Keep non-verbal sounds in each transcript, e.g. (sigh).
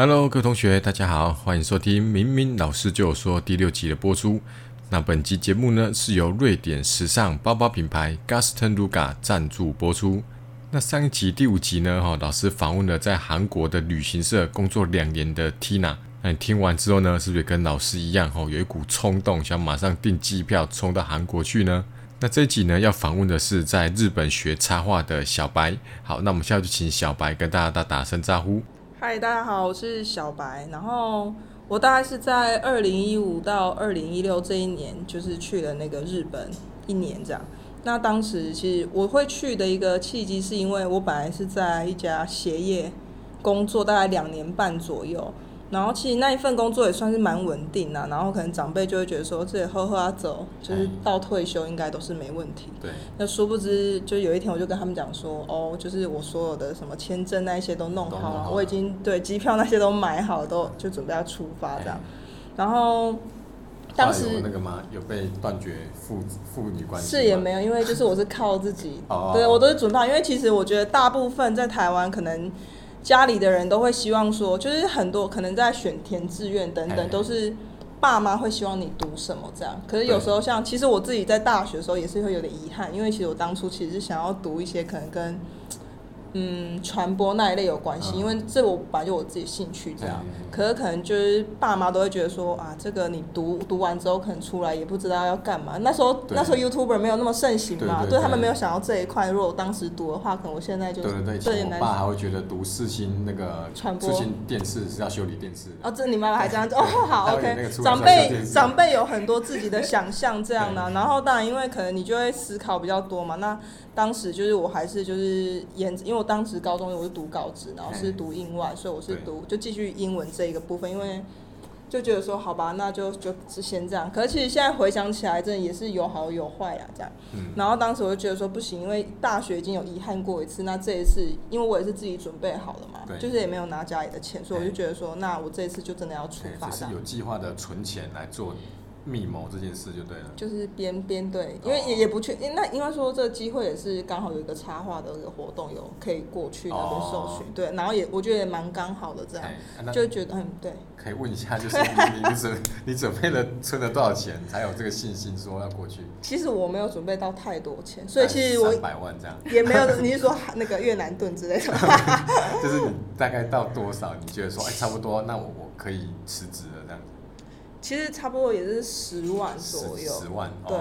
Hello，各位同学，大家好，欢迎收听《明明老师就说》第六集的播出。那本期节目呢，是由瑞典时尚包包品牌 Gaston Luga 赞助播出。那上一集第五集呢，哈，老师访问了在韩国的旅行社工作两年的 Tina。那你听完之后呢，是不是跟老师一样，哈，有一股冲动，想马上订机票冲到韩国去呢？那这一集呢，要访问的是在日本学插画的小白。好，那我们现在就请小白跟大家打打声招呼。嗨，大家好，我是小白。然后我大概是在二零一五到二零一六这一年，就是去了那个日本一年这样。那当时其实我会去的一个契机，是因为我本来是在一家鞋业工作，大概两年半左右。然后其实那一份工作也算是蛮稳定的，然后可能长辈就会觉得说，自己喝喝啊走，就是到退休应该都是没问题。对。那殊不知，就有一天我就跟他们讲说，哦，就是我所有的什么签证那一些都弄好了，我已经对机票那些都买好，都就准备要出发这样。然后当时那个吗？有被断绝父父女关系？是也没有，因为就是我是靠自己，(laughs) 对我都是准备。因为其实我觉得大部分在台湾可能。家里的人都会希望说，就是很多可能在选填志愿等等，都是爸妈会希望你读什么这样。可是有时候像，其实我自己在大学的时候也是会有点遗憾，因为其实我当初其实是想要读一些可能跟。嗯，传播那一类有关系，因为这我本来就我自己兴趣这样。可是可能就是爸妈都会觉得说啊，这个你读读完之后可能出来也不知道要干嘛。那时候那时候 YouTuber 没有那么盛行嘛，对他们没有想到这一块。如果我当时读的话，可能我现在就对对对，我爸还会觉得读四星那个传播电视是要修理电视。哦，这你妈妈还这样子 (laughs) 哦，好 OK。长辈长辈有很多自己的想象这样的，然后当然因为可能你就会思考比较多嘛。那当时就是我还是就是研，因为我当时高中我是读高职，然后是读英外，所以我是读就继续英文这一个部分，因为就觉得说好吧，那就就是先这样。可是其实现在回想起来，真的也是有好有坏啊，这样。然后当时我就觉得说不行，因为大学已经有遗憾过一次，那这一次因为我也是自己准备好了嘛，就是也没有拿家里的钱，所以我就觉得说，那我这一次就真的要出发。是有计划的存钱来做。密谋这件事就对了，就是编编对，因为也也不确，那应该说这个机会也是刚好有一个插画的一个活动，有可以过去那边受训，对，然后也我觉得也蛮刚好的这样，就觉得嗯对。可以问一下，(laughs) 就是你你准你准备了存了多少钱，才有这个信心说要过去？其实我没有准备到太多钱，所以其实我百万这样也没有。你是说那个越南盾之类的？(laughs) 就是你大概到多少？你觉得说哎差不多，那我我可以辞职了这样子。其实差不多也是十万左右，十万，对，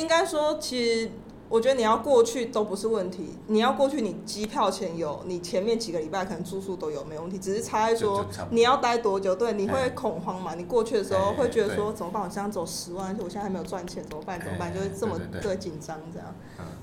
应该说，其实我觉得你要过去都不是问题。你要过去，你机票钱有，你前面几个礼拜可能住宿都有，没问题。只是差在说你要待多久，对，你会恐慌嘛？你过去的时候会觉得说怎么办？我现在走十万，而且我现在还没有赚钱，怎么办？怎么办？就会这么对紧张这样。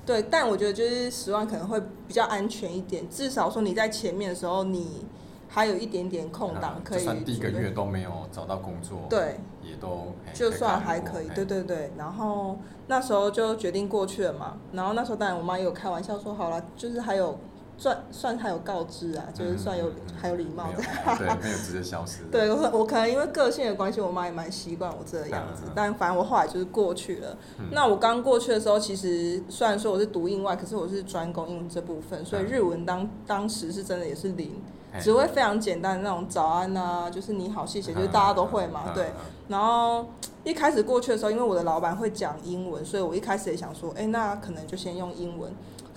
对，但我觉得就是十万可能会比较安全一点，至少说你在前面的时候你。还有一点点空档可以，就算第一个月都没有找到工作，对，也都就算还可以，对对对。然后那时候就决定过去了嘛。然后那时候当然我妈也有开玩笑说，好了，就是还有算算还有告知啊，就是算有还有礼貌的，对，没有直接消失。(laughs) 对，我我可能因为个性的关系，我妈也蛮习惯我这个样子。但反正我后来就是过去了。那我刚过去的时候，其实虽然说我是读英外，可是我是专攻英文这部分，所以日文当当时是真的也是零。只会非常简单的那种早安呐，就是你好谢谢，就是大家都会嘛，对。然后一开始过去的时候，因为我的老板会讲英文，所以我一开始也想说，哎，那可能就先用英文。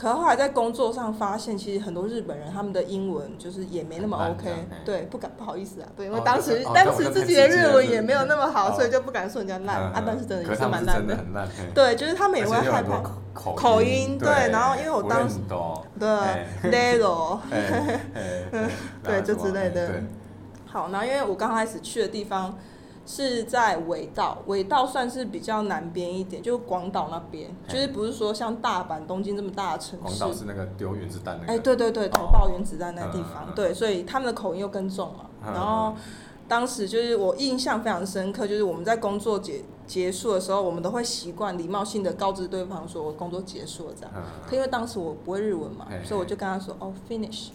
可是后来在工作上发现，其实很多日本人他们的英文就是也没那么 OK，对，不敢不好意思啊，对，因为当时当时自己的日文也没有那么好，所以就不敢说人家烂啊。但是真的也是蛮烂的，对，就是他们也会害怕。口音，对，然后因为我当时对 l e l o 对，就之类的。好，然后因为我刚开始去的地方。是在尾道，尾道算是比较南边一点，就广岛那边，就是不是说像大阪、东京这么大的城市。广岛是那个丢原子弹那个。哎，对对对，投爆原子弹那地方，对，所以他们的口音又更重了。然后当时就是我印象非常深刻，就是我们在工作结结束的时候，我们都会习惯礼貌性的告知对方说我工作结束了这样。可因为当时我不会日文嘛，所以我就跟他说哦，finish。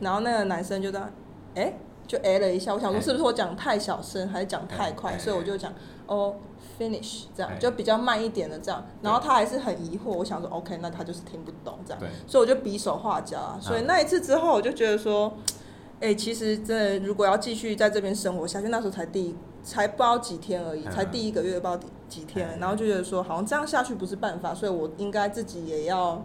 然后那个男生就在，哎。就哎了一下，我想说是不是我讲太小声还是讲太快，所以我就讲哦，finish 这样就比较慢一点的这样，然后他还是很疑惑，我想说 OK，那他就是听不懂这样，所以我就比手画脚啊。所以那一次之后，我就觉得说，哎、其实真的如果要继续在这边生活下去，那时候才第一才不知道几天而已，嗯。才第一个月不知道几几天，嗯然后就觉得说好像这样下去不是办法，所以我应该自己也要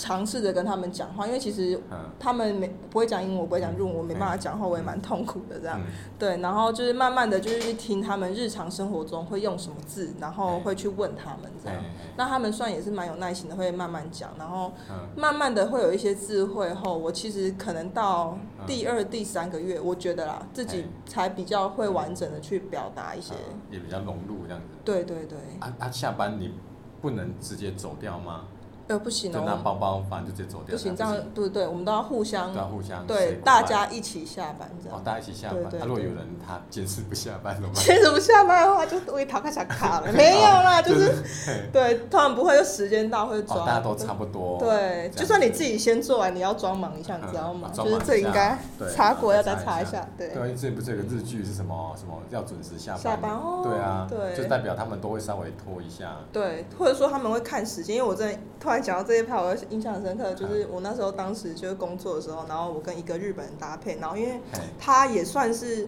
尝试着跟他们讲话，因为其实嗯，他们没不会讲英文，我不会讲日文，我没办法讲话，我也蛮痛苦的这样。嗯对，然后就是慢慢的就是去听他们日常生活中会用什么字，然后会去问他们这样。哎那他们算也是蛮有耐心的，会慢慢讲，然后嗯慢慢的会有一些智慧后，我其实可能到嗯第二、第三个月，我觉得啦，自己才比较会完整的去表达一些。嗯也比较融入这样子。对对对，啊啊，下班你不能直接走掉吗？呃，不行就拿哦，包包，反正就直接走掉。不行，这样对对，我们都要互相互相对大家一起下班这样哦样，。大家一起下班。对对啊，如果有人他坚持不下班怎么办？其实不下班的话，就我一逃开小卡了，(laughs) 没有啦，就是对，他们不会，就时间到会哦，抓。大家都差不多。对，就算你自己先做完，你要装忙一下，你知道吗？嗯就是这应该对查过要再再查一下，对。对，之前不是有个日剧是什么什么要准时下班？下班哦对啊，对就代表他们都会稍微拖一下。对，或者说他们会看时间，因为我真的突然讲到这一趴，我印象很深刻，就是我那时候当时就是工作的时候，然后我跟一个日本人搭配，然后因为，他也算是，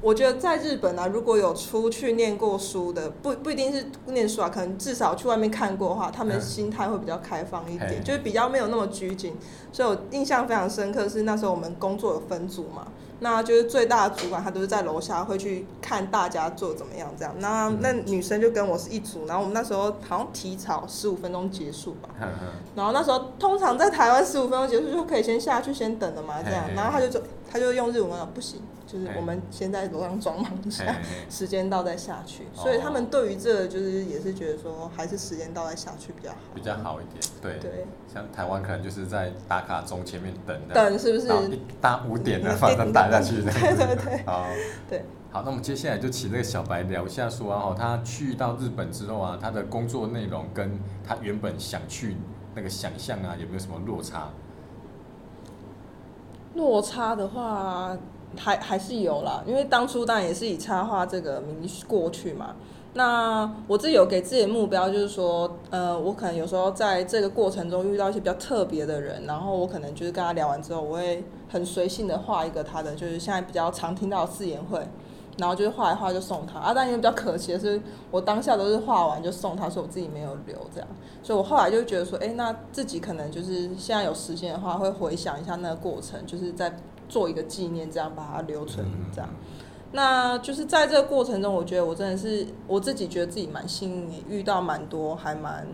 我觉得在日本啊，如果有出去念过书的，不不一定是念书啊，可能至少去外面看过的话，他们嗯心态会比较开放一嘿。点，就是比较没有那么拘谨。所以我印象非常深刻是那时候我们工作有分组嘛，那就是最大的主管他都是在楼下会去看大家做怎么样这样。那嗯那女生就跟我是一组，然后我们那时候好像提早十五分钟结束吧。然后那时候通常在台湾十五分钟结束就可以先下去先等了嘛，这样。然后他就说，他就用日文说不行，就是我们先在楼上装忙一下，嘿时间到再下去。哦所以他们对于这个就是也是觉得说，还是时间到再下去比较好。比较好一点。对，对，像台湾可能就是在打卡钟前面等，等是不是一大五点了，反正打下去。(laughs) 对对对好，(laughs) 对。好，那我们接下来就请这个小白聊一下，说啊，哦，他去到日本之后啊，他的工作内容跟他原本想去那个想象啊，有没有什么落差？落差的话，还还是有啦，因为当初当然也是以插画这个名义过去嘛。那我自己有给自己的目标，就是说，呃，我可能有时候在这个过程中遇到一些比较特别的人，然后我可能就是跟他聊完之后，我会很随性的画一个他的，就是现在比较常听到的字眼会，然后就是画一画就送他啊。但因为比较可惜的是，我当下都是画完就送他，所以我自己没有留这样。所以我后来就觉得说，哎、那自己可能就是现在有时间的话，会回想一下那个过程，就是在做一个纪念，这样把它留存嗯这样。那就是在这个过程中，我觉得我真的是我自己觉得自己蛮幸运，遇到蛮多还蛮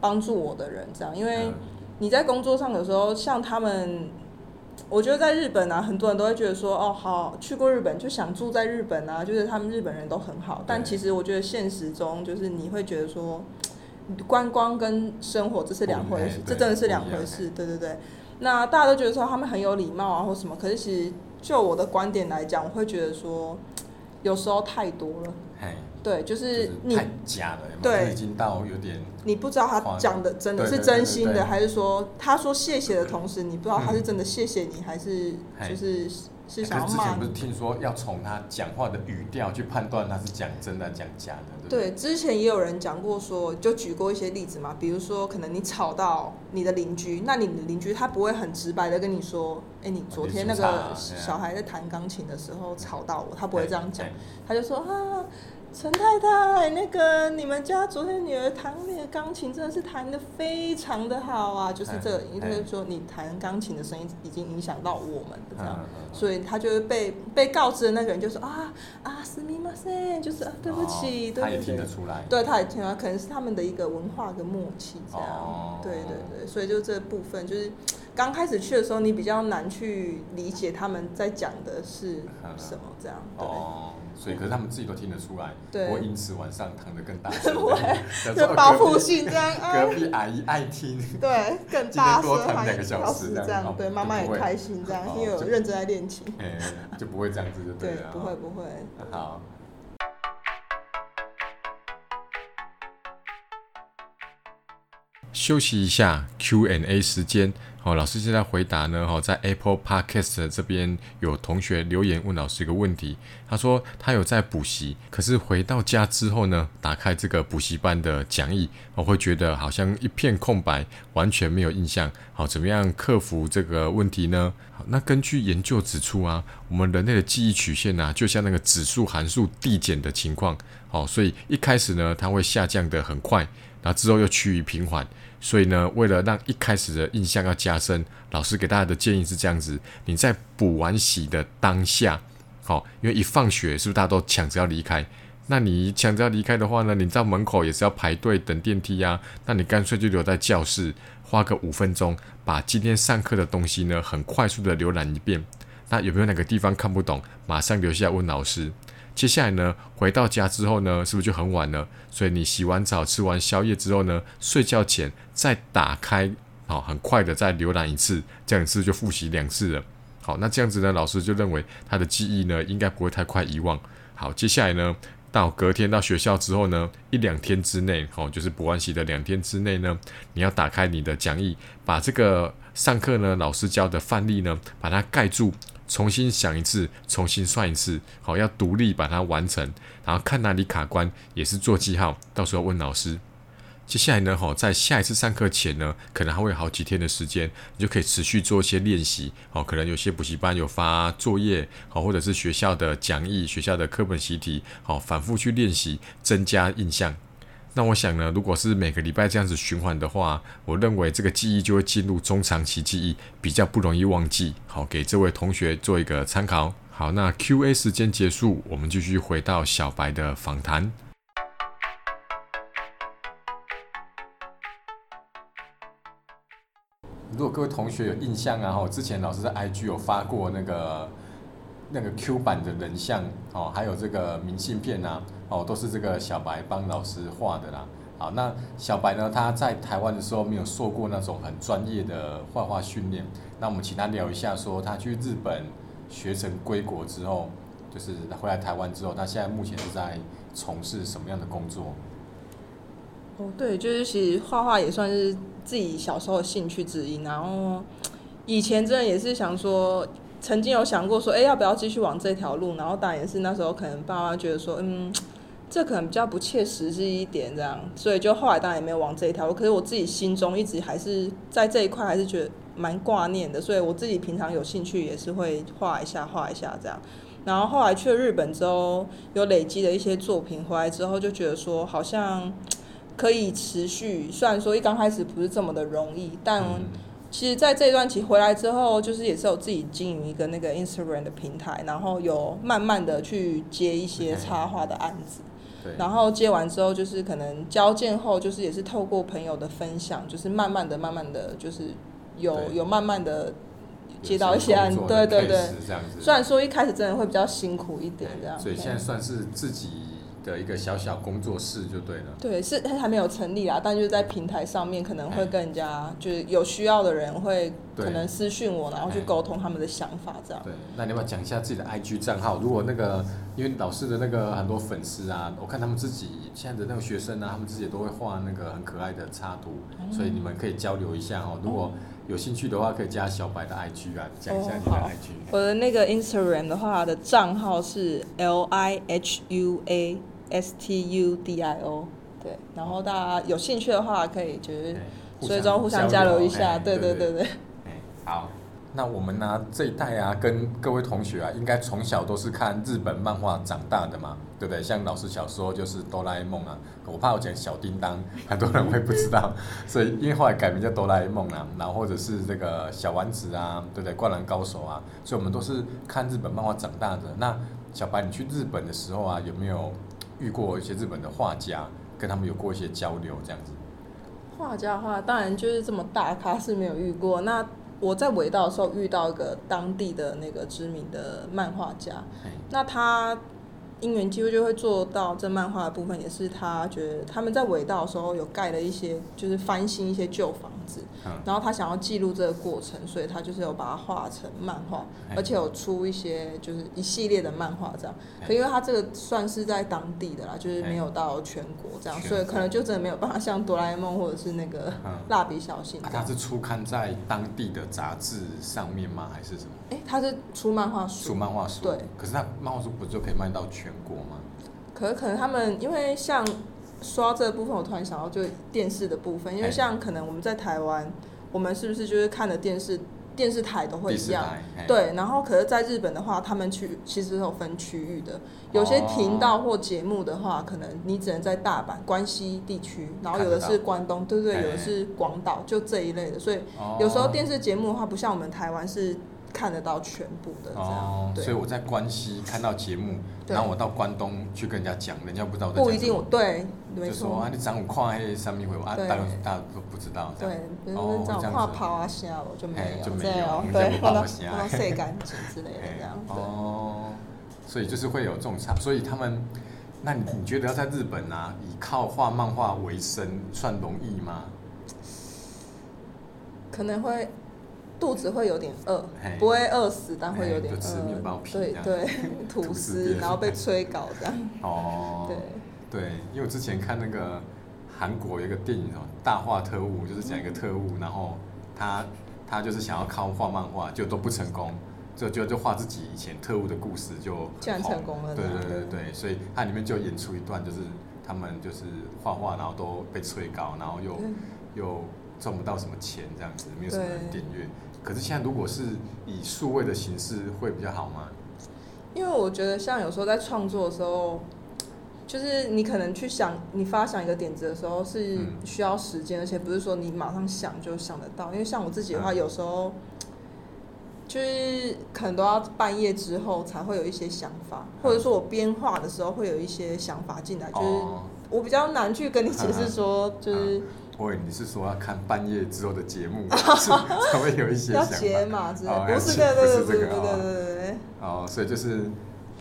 帮助我的人，这样。因为嗯你在工作上有时候像他们，我觉得在日本啊，很多人都会觉得说，哦，好，去过日本就想住在日本啊，就是他们日本人都很好。但其实我觉得现实中，就是你会觉得说，观光跟生活这是两回事，这真的是两回事，对对对。那大家都觉得说他们很有礼貌啊，或什么，可是其实就我的观点来讲，我会觉得说，有时候太多了。嘿，对，就就是你太假了，对。已经到有点你不知道他讲的真的是真心的，还是说他说谢谢的同时，你不知道他是真的谢谢你，还是就是是可想要骂你是之前不是。听说要从他讲话的语调去判断他是讲真的讲假的，对？之前也有人讲过说，就举过一些例子嘛，比如说可能你吵到你的邻居，那你的邻居他不会很直白的跟你说，哎，你昨天那个小孩在弹钢琴的时候吵到我，他不会这样讲，他就说啊，陈太太，那个你们家昨天女儿弹那个钢琴真的是弹的非常的好啊，就是这个，哎也就是说你弹钢琴的声音已经影响到我们的这样。嗯嗯嗯所以他就会被被告知的那个人就说啊啊，すみません，就是啊，对不起，对哦他也对对，听得出来，对，他也听到，可能是他们的一个文化跟默契这样。哦对对对，所以就这部分就是 刚开始去的时候，你比较难去理解他们在讲的是什么这样。对，哦，所以可是他们自己都听得出来，对我因此晚上躺得更大声，不会想说就报复性这样啊 (laughs) 隔。壁阿姨爱听，对，更今天多大声喊弹两个小时这样对，妈妈也开心这样哦，因为有就认真在练琴。(laughs) 哎，就不会这样子就对了，，不会不会。好。休息一下，Q&A 时间。好、老师现在回答呢，哈、在 Apple Podcast 这边有同学留言问老师一个问题，他说他有在补习，可是回到家之后呢，打开这个补习班的讲义，我会觉得好像一片空白，完全没有印象。好，怎么样克服这个问题呢？好，那根据研究指出啊，我们人类的记忆曲线啊，就像那个指数函数递减的情况，好，所以一开始呢，它会下降的很快，然后之后又趋于平缓。所以呢，为了让一开始的印象要加深，老师给大家的建议是这样子：你在补完习的当下，好，因为一放学是不是大家都抢着要离开？那你抢着要离开的话呢，你在门口也是要排队等电梯呀。那你干脆就留在教室，花个五分钟，把今天上课的东西呢，很快速的浏览一遍。那有没有哪个地方看不懂，马上留下问老师。接下来呢，回到家之后呢，是不是就很晚了？所以你洗完澡、吃完宵夜之后呢，睡觉前再打开，好，很快的再浏览一次，这样子就复习两次了。好，那这样子呢，老师就认为他的记忆呢，应该不会太快遗忘。好，接下来呢，到隔天到学校之后呢，一两天之内，哦，就是补完习的两天之内呢，你要打开你的讲义，把这个上课呢老师教的范例呢，把它盖住。重新想一次，重新算一次，好，要独立把它完成，然后看哪里卡关，也是做记号，到时候问老师。接下来呢，好，在下一次上课前呢，可能还会有好几天的时间，你就可以持续做一些练习，好，可能有些补习班有发作业，好，或者是学校的讲义、学校的课本习题，好，反复去练习，增加印象。那我想呢，如果是每个礼拜这样子循环的话，我认为这个记忆就会进入中长期记忆，比较不容易忘记。好，给这位同学做一个参考。好，那 Q&A 时间结束，我们继续回到小白的访谈。如果各位同学有印象啊，哈，之前老师在 IG 有发过那个。那个 Q 版的人像哦，还有这个明信片呐，哦，都是这个小白帮老师画的啦。好，那小白呢，他在台湾的时候没有受过那种很专业的画画训练。那我们请他聊一下，说他去日本学成归国之后，就是回来台湾之后，他现在目前是在从事什么样的工作？哦，对，就是其实画画也算是自己小时候的兴趣之一。然后以前真的也是想说。曾经有想过说，哎，要不要继续往这条路？然后当然也是那时候可能爸妈觉得说，嗯，这可能比较不切实际一点这样，所以就后来当然也没有往这一条路。可是我自己心中一直还是在这一块还是觉得蛮挂念的，所以我自己平常有兴趣也是会画一下画一下这样。然后后来去了日本之后，有累积的一些作品回来之后，就觉得说好像可以持续。虽然说一刚开始不是这么的容易，但。其实，在这一段期回来之后，就是也是有自己经营一个那个 Instagram 的平台，然后有慢慢的去接一些插画的案子。然后接完之后，就是可能交件后，就是也是透过朋友的分享，就是慢慢的、慢慢的就是有有慢慢的接到一些案，对对对。虽然说一开始真的会比较辛苦一点，这样。所以现在算是自己。的一个小小工作室就对了。对，是它还没有成立啊，但就是在平台上面可能会跟人家，就是有需要的人会可能私讯我，然后去沟通他们的想法这样。对，那你要不要讲一下自己的 IG 账号？如果那个因为老师的那个很多粉丝啊，我看他们自己现在的那个学生啊，他们自己都会画那个很可爱的插图，所以你们可以交流一下哦。如果有兴趣的话，可以加小白的 IG 啊，讲一下你的 IG。我的那个 Instagram 的话的账号是 L I H U A。S T U D I O，对，然后大家有兴趣的话，可以就是所以说互相交流一下，对对对对。好，那我们呢这一代啊，跟各位同学啊，应该从小都是看日本漫画长大的嘛，对不对？像老师小时候就是哆啦 A 梦啊，我怕我讲小叮当，很多人会不知道，(laughs) 所以因为后来改名叫哆啦 A 梦啊，然后或者是这个小丸子啊，对不对？灌篮高手啊，所以我们都是看日本漫画长大的。那小白，你去日本的时候啊，有没有？遇过一些日本的画家，跟他们有过一些交流，这样子。画家的话，当然就是这么大咖是没有遇过。那我在尾道的时候遇到一个当地的那个知名的漫画家，那他。因缘机会就会做到这漫画的部分，也是他觉得他们在尾道的时候有盖了一些，就是翻新一些旧房子，然后他想要记录这个过程，所以他就是有把它画成漫画，而且有出一些就是一系列的漫画这样。可因为他这个算是在当地的啦，就是没有到全国这样，所以可能就真的没有办法像哆啦 A 梦或者是那个蜡笔小新。他是出刊在当地的杂志上面吗？还是什么？哎，他是出漫画书。出漫画书。对。可是他漫画书不就可以卖到全？国吗？可可能他们因为像说到这个部分，我突然想到就电视的部分，因为像可能我们在台湾，我们是不是就是看的电视电视台都会一样。对，然后可是，在日本的话，他们区其实是有分区域的，有些频道或节目的话，可能你只能在大阪、关西地区，然后有的是关东，对对，有的是广岛，就这一类的。所以哦有时候电视节目的话，不像我们台湾是看得到全部的这哦样，，所以我在关西看到节目，然后我到关东去跟人家讲，人家不知道我在不一定对，没错。就说啊，，你长午看那上面会啊，对。大家大家都不知道这样。对，比如哦说这种这样子跨跑啊、虾，我就没有嘿就没有对，跑虾或者晒干净之类的这样，对。哦，所以就是会有这种差，所以他们，那你你觉得要在日本啊，以靠画漫画为生，算容易吗？可能会肚子会有点饿，不会饿死，但会有点嘿就吃面包饿。皮这样。对对，(laughs) 吐吐司然后被催稿这样。哦，对，对，因为我之前看那个韩国有一个电影哦，《大话特务》，就是讲一个特务，然后他他就是想要靠画漫画，就都不成功，就就就画自己以前特务的故事就很竟然成功了对对对对，所以它里面就演出一段，就是他们就是画画，然后都被催稿，然后又对又赚不到什么钱，这样子没有什么人订阅。可是现在如果是以数位的形式，会比较好吗？因为我觉得像有时候在创作的时候，就是你可能去想，你发想一个点子的时候是嗯需要时间，而且不是说你马上想就想得到。因为像我自己的话，嗯有时候就是可能都要半夜之后才会有一些想法，或者说我编画的时候会有一些想法进来，就是哦，我比较难去跟你解释说，(laughs) 就是我以为你是说要看半夜之后的节目，(laughs) 是才会有一些要想法。解码之类哦，不是对对对不是这个对对对哦。对。哦，所以就是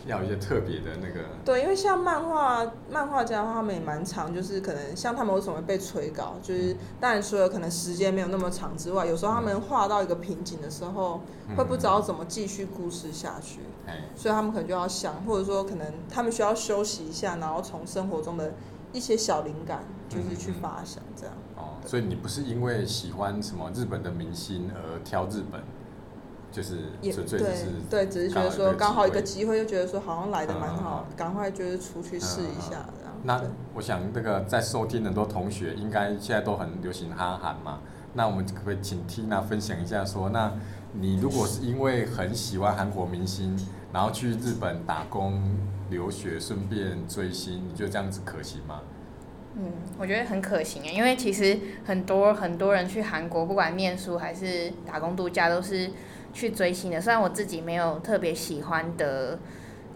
要有一些特别的那个，对，因为像漫画漫画家的话，他们也蛮长，就是可能像他们为什么会被催稿，就是当然除了可能时间没有那么长之外，有时候他们画到一个瓶颈的时候，嗯会不知道怎么继续故事下去，哎，所以他们可能就要想，或者说可能他们需要休息一下，然后从生活中的一些小灵感，就是去发想这样。哦，所以你不是因为喜欢什么日本的明星而挑日本，就是纯粹是对，只是觉得说刚好一个机机会，就觉得说好像来的蛮好，赶快就是出去试一下这样。那我想那个在收听很多同学，应该现在都很流行哈韩嘛。那我们可不可以请 Tina 分享一下说，那你如果是因为很喜欢韩国明星，然后去日本打工、留学，顺便追星，你觉得这样子可行吗？嗯，我觉得很可行诶，因为其实很多很多人去韩国，不管念书还是打工度假，都是去追星的。虽然我自己没有特别喜欢的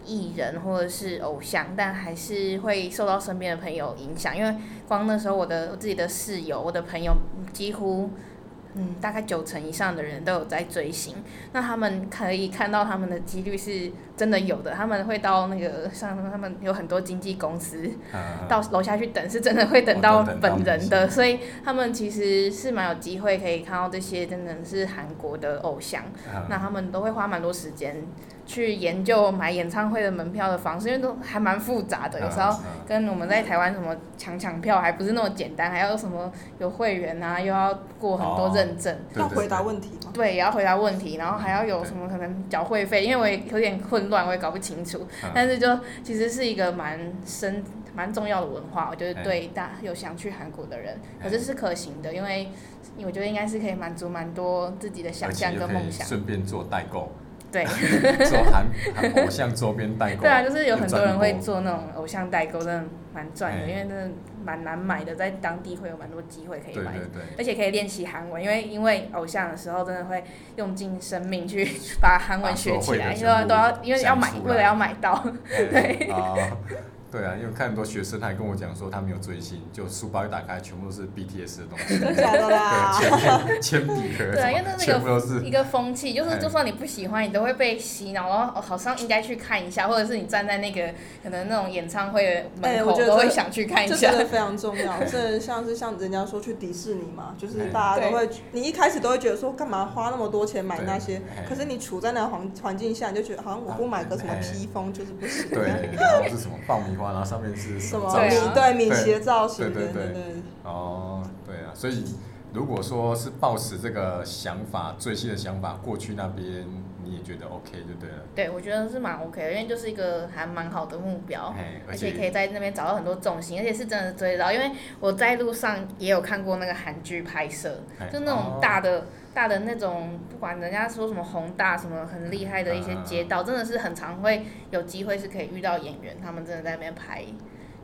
艺人或者是偶像，但还是会受到身边的朋友影响。因为光那时候我的我自己的室友、我的朋友几乎。嗯，大概九成以上的人都有在追星，那他们可以看到他们的几率是真的有的，他们会到那个像他们有很多经纪公司，嗯到楼下去等，是真的会等到本人的，所以他们其实是蛮有机会可以看到这些真的是韩国的偶像，嗯那他们都会花蛮多时间去研究买演唱会的门票的方式，因为都还蛮复杂的，有时候跟我们在台湾什么抢抢票还不是那么简单，还要什么有会员啊，又要过很多哦。认证。要回答问题吗？对，也要回答问题，然后还要有什么可能缴会费，因为我也有点混乱，我也搞不清楚。嗯但是就其实是一个蛮深、蛮重要的文化，我觉得哎对大有想去韩国的人，哎可是是可行的，因为我觉得应该是可以满足蛮多自己的想象跟梦想。顺便做代购，对，(laughs) 做韩韩偶像周边代购。(laughs) 对啊，就是有很多人会做那种偶像代购，真的蛮赚的，哎因为真的蛮难买的，在当地会有蛮多机会可以买对对。对。而且可以练习韩文，因为因为偶像的时候真的会用尽生命去 (laughs) 把韩文学起来，因为都要因为要买为了要买到。(laughs) 对啊，对啊，因为看很多学生还跟我讲说他没有追星，就书包一打开全部都是 BTS 的东西，(laughs) 真的假的啦？对，铅笔、铅笔盒对啊，因为那是全部都是一个一个风气，就是哎就算你不喜欢，你都会被洗脑，然后哦好像应该去看一下，或者是你站在那个可能那种演唱会门口都会我觉得这想去看一下这真。的非常重要。这像是像人家说去迪士尼嘛，就是哎大家都会，你一开始都会觉得说干嘛花那么多钱买那些可是你处在那个环环境下，你就觉得好像我不买个什么哎披风就是不行。对，然后是什么爆米花，然后上面是什米对米对奇的造型，对对对对对。哦，对啊，所以如果说是抱持这个想法、最新的想法过去那边，你也觉得 OK 就对了。对，我觉得是蛮 OK 的，因为就是一个还蛮好的目标，而且可以在那边找到很多重心，而且是真的追得到。因为我在路上也有看过那个韩剧拍摄，就那种大的大的那种，不管人家说什么宏大什么很厉害的一些街道，真的是很常会有机会是可以遇到演员，他们真的在那边拍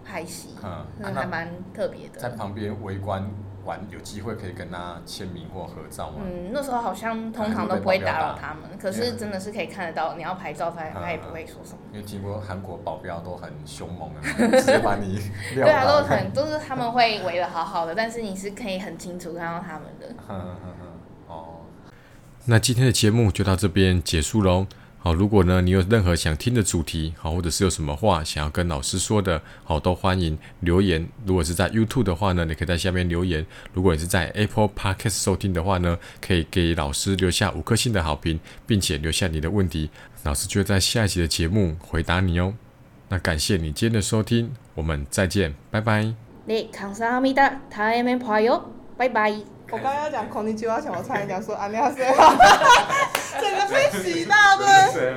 拍戏，嗯，还蛮特别的。在旁边围观。玩有机会可以跟他签名或合照吗？嗯，那时候好像通常都不会打扰他们，可是真的是可以看得到，你要拍照他他也不会说什么。因为听过韩国保镖都很凶猛啊，直接把你 (laughs) 对啊，都很都是他们会围的好好的，但是你是可以很清楚看到他们的。哦，那今天的节目就到这边结束喽。好，如果呢你有任何想听的主题，好，或者是有什么话想要跟老师说的，好，都欢迎留言。如果是在 YouTube 的话呢，你可以在下面留言；如果你是在 Apple Podcast 收听的话呢，可以给老师留下五颗星的好评，并且留下你的问题，老师就会在下一集的节目回答你哦。那感谢你今天的收听，我们再见，拜拜。你康萨米达，他也没朋友，拜拜。我刚刚要讲孔尼基，我前我差点讲说安尼亚斯，(laughs) 整个被洗到对。(laughs)